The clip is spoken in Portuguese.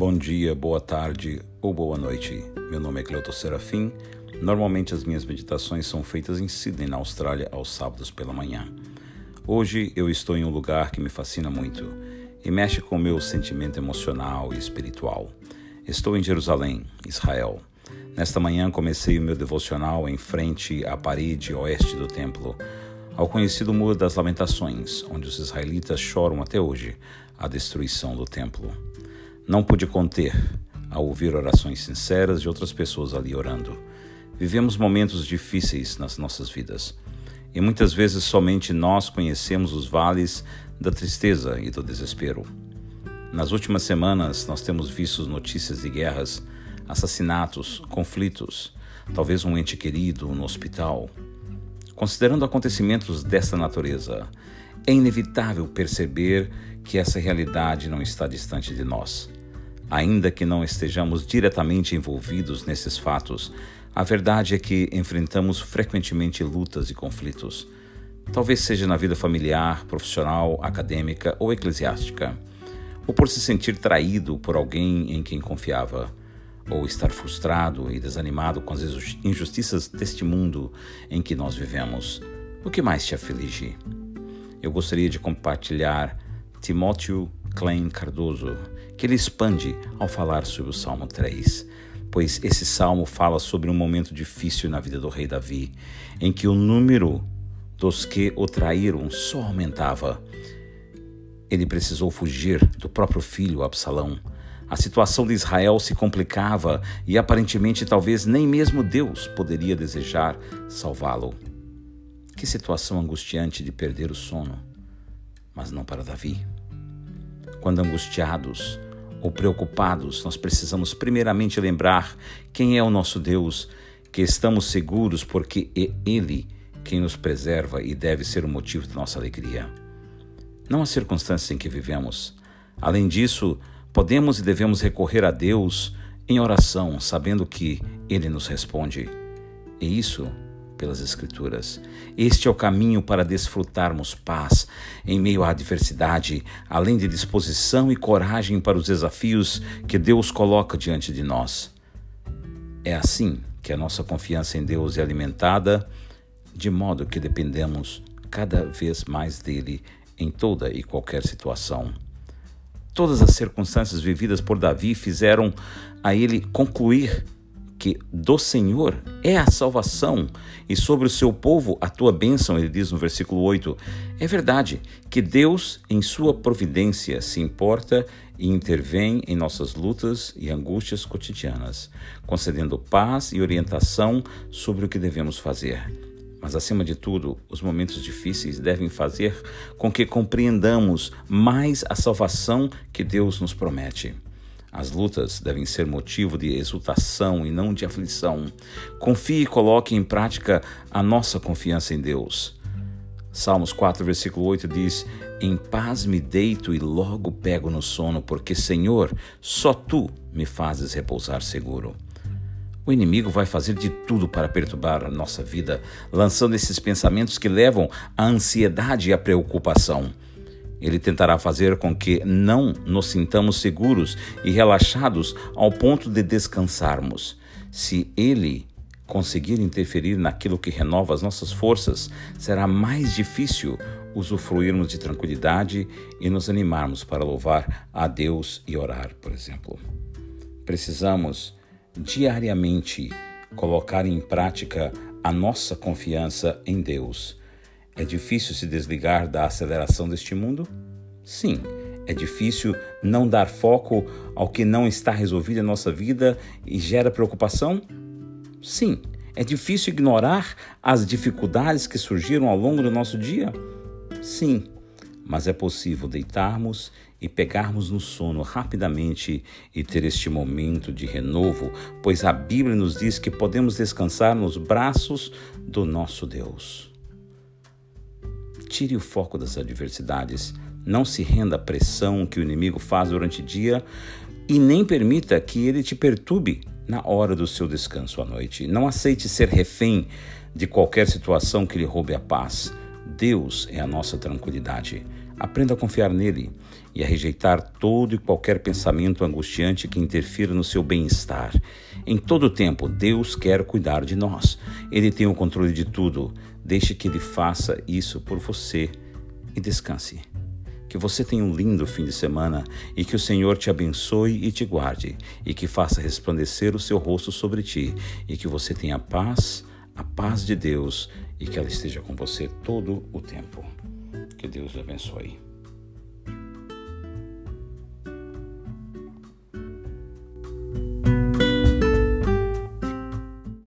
Bom dia, boa tarde ou boa noite. Meu nome é Cleuto Serafim. Normalmente as minhas meditações são feitas em Sydney, na Austrália, aos sábados pela manhã. Hoje eu estou em um lugar que me fascina muito e mexe com o meu sentimento emocional e espiritual. Estou em Jerusalém, Israel. Nesta manhã comecei o meu devocional em frente à parede oeste do templo, ao conhecido Muro das Lamentações, onde os israelitas choram até hoje a destruição do templo. Não pude conter ao ouvir orações sinceras de outras pessoas ali orando. Vivemos momentos difíceis nas nossas vidas e muitas vezes somente nós conhecemos os vales da tristeza e do desespero. Nas últimas semanas, nós temos visto notícias de guerras, assassinatos, conflitos, talvez um ente querido no hospital. Considerando acontecimentos desta natureza, é inevitável perceber que essa realidade não está distante de nós. Ainda que não estejamos diretamente envolvidos nesses fatos, a verdade é que enfrentamos frequentemente lutas e conflitos. Talvez seja na vida familiar, profissional, acadêmica ou eclesiástica, ou por se sentir traído por alguém em quem confiava, ou estar frustrado e desanimado com as injustiças deste mundo em que nós vivemos. O que mais te aflige? Eu gostaria de compartilhar Timóteo Klein Cardoso, que ele expande ao falar sobre o Salmo 3, pois esse salmo fala sobre um momento difícil na vida do rei Davi, em que o número dos que o traíram só aumentava. Ele precisou fugir do próprio filho Absalão. A situação de Israel se complicava e aparentemente talvez nem mesmo Deus poderia desejar salvá-lo. Que situação angustiante de perder o sono, mas não para Davi. Quando angustiados ou preocupados, nós precisamos primeiramente lembrar quem é o nosso Deus, que estamos seguros porque é Ele quem nos preserva e deve ser o motivo de nossa alegria. Não as circunstâncias em que vivemos. Além disso, podemos e devemos recorrer a Deus em oração, sabendo que Ele nos responde. E isso pelas Escrituras. Este é o caminho para desfrutarmos paz em meio à adversidade, além de disposição e coragem para os desafios que Deus coloca diante de nós. É assim que a nossa confiança em Deus é alimentada, de modo que dependemos cada vez mais dele em toda e qualquer situação. Todas as circunstâncias vividas por Davi fizeram a ele concluir que do Senhor é a salvação e sobre o seu povo a tua bênção, ele diz no versículo 8. É verdade que Deus, em sua providência, se importa e intervém em nossas lutas e angústias cotidianas, concedendo paz e orientação sobre o que devemos fazer. Mas, acima de tudo, os momentos difíceis devem fazer com que compreendamos mais a salvação que Deus nos promete. As lutas devem ser motivo de exultação e não de aflição. Confie e coloque em prática a nossa confiança em Deus. Salmos 4, versículo 8 diz: Em paz me deito e logo pego no sono, porque, Senhor, só tu me fazes repousar seguro. O inimigo vai fazer de tudo para perturbar a nossa vida, lançando esses pensamentos que levam à ansiedade e à preocupação. Ele tentará fazer com que não nos sintamos seguros e relaxados ao ponto de descansarmos. Se ele conseguir interferir naquilo que renova as nossas forças, será mais difícil usufruirmos de tranquilidade e nos animarmos para louvar a Deus e orar, por exemplo. Precisamos diariamente colocar em prática a nossa confiança em Deus é difícil se desligar da aceleração deste mundo? Sim. É difícil não dar foco ao que não está resolvido em nossa vida e gera preocupação? Sim. É difícil ignorar as dificuldades que surgiram ao longo do nosso dia? Sim. Mas é possível deitarmos e pegarmos no sono rapidamente e ter este momento de renovo, pois a Bíblia nos diz que podemos descansar nos braços do nosso Deus. Tire o foco das adversidades. Não se renda à pressão que o inimigo faz durante o dia e nem permita que ele te perturbe na hora do seu descanso à noite. Não aceite ser refém de qualquer situação que lhe roube a paz. Deus é a nossa tranquilidade. Aprenda a confiar nele e a rejeitar todo e qualquer pensamento angustiante que interfira no seu bem-estar. Em todo tempo, Deus quer cuidar de nós. Ele tem o controle de tudo. Deixe que ele faça isso por você e descanse. Que você tenha um lindo fim de semana e que o Senhor te abençoe e te guarde, e que faça resplandecer o seu rosto sobre ti, e que você tenha paz, a paz de Deus, e que ela esteja com você todo o tempo. Que Deus lhe abençoe.